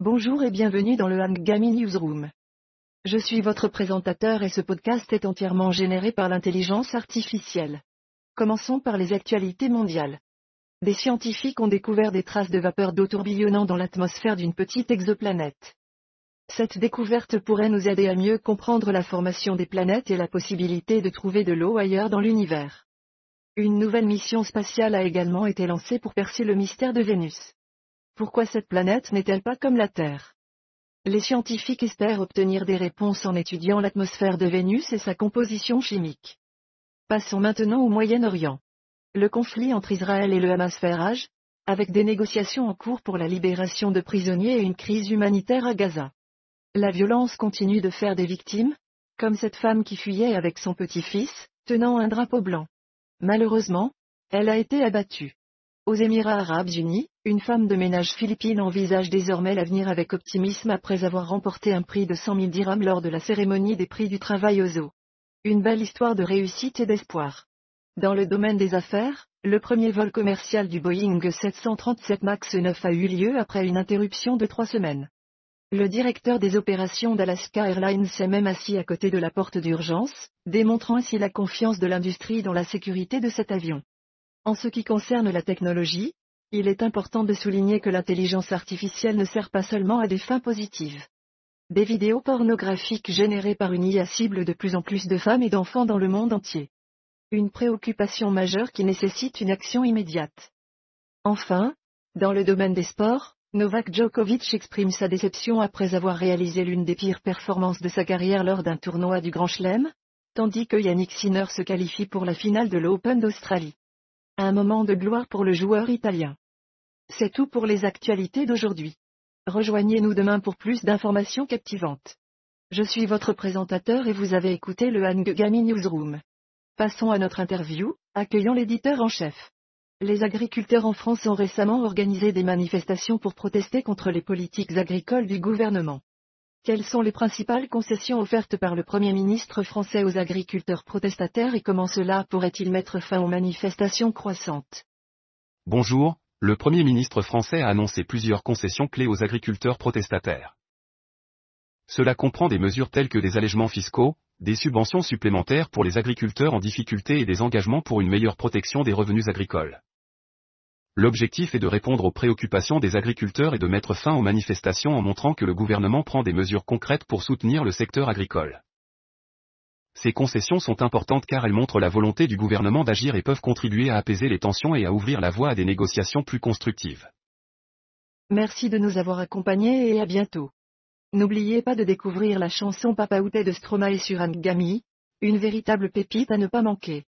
Bonjour et bienvenue dans le Hangami Newsroom. Je suis votre présentateur et ce podcast est entièrement généré par l'intelligence artificielle. Commençons par les actualités mondiales. Des scientifiques ont découvert des traces de vapeur d'eau tourbillonnant dans l'atmosphère d'une petite exoplanète. Cette découverte pourrait nous aider à mieux comprendre la formation des planètes et la possibilité de trouver de l'eau ailleurs dans l'univers. Une nouvelle mission spatiale a également été lancée pour percer le mystère de Vénus. Pourquoi cette planète n'est-elle pas comme la Terre? Les scientifiques espèrent obtenir des réponses en étudiant l'atmosphère de Vénus et sa composition chimique. Passons maintenant au Moyen-Orient. Le conflit entre Israël et le Hamas fait rage, avec des négociations en cours pour la libération de prisonniers et une crise humanitaire à Gaza. La violence continue de faire des victimes, comme cette femme qui fuyait avec son petit-fils, tenant un drapeau blanc. Malheureusement, elle a été abattue. Aux Émirats arabes unis, une femme de ménage philippine envisage désormais l'avenir avec optimisme après avoir remporté un prix de 100 000 dirhams lors de la cérémonie des prix du travail aux eaux. Une belle histoire de réussite et d'espoir. Dans le domaine des affaires, le premier vol commercial du Boeing 737 MAX 9 a eu lieu après une interruption de trois semaines. Le directeur des opérations d'Alaska Airlines s'est même assis à côté de la porte d'urgence, démontrant ainsi la confiance de l'industrie dans la sécurité de cet avion. En ce qui concerne la technologie, il est important de souligner que l'intelligence artificielle ne sert pas seulement à des fins positives. Des vidéos pornographiques générées par une IA cible de plus en plus de femmes et d'enfants dans le monde entier. Une préoccupation majeure qui nécessite une action immédiate. Enfin, dans le domaine des sports, Novak Djokovic exprime sa déception après avoir réalisé l'une des pires performances de sa carrière lors d'un tournoi du Grand Chelem, tandis que Yannick Sinner se qualifie pour la finale de l'Open d'Australie. Un moment de gloire pour le joueur italien. C'est tout pour les actualités d'aujourd'hui. Rejoignez-nous demain pour plus d'informations captivantes. Je suis votre présentateur et vous avez écouté le Hangami Newsroom. Passons à notre interview, accueillons l'éditeur en chef. Les agriculteurs en France ont récemment organisé des manifestations pour protester contre les politiques agricoles du gouvernement. Quelles sont les principales concessions offertes par le Premier ministre français aux agriculteurs protestataires et comment cela pourrait-il mettre fin aux manifestations croissantes? Bonjour, le Premier ministre français a annoncé plusieurs concessions clés aux agriculteurs protestataires. Cela comprend des mesures telles que des allègements fiscaux, des subventions supplémentaires pour les agriculteurs en difficulté et des engagements pour une meilleure protection des revenus agricoles. L'objectif est de répondre aux préoccupations des agriculteurs et de mettre fin aux manifestations en montrant que le gouvernement prend des mesures concrètes pour soutenir le secteur agricole. Ces concessions sont importantes car elles montrent la volonté du gouvernement d'agir et peuvent contribuer à apaiser les tensions et à ouvrir la voie à des négociations plus constructives. Merci de nous avoir accompagnés et à bientôt. N'oubliez pas de découvrir la chanson Papa Outé de Stromae sur Angami, une véritable pépite à ne pas manquer.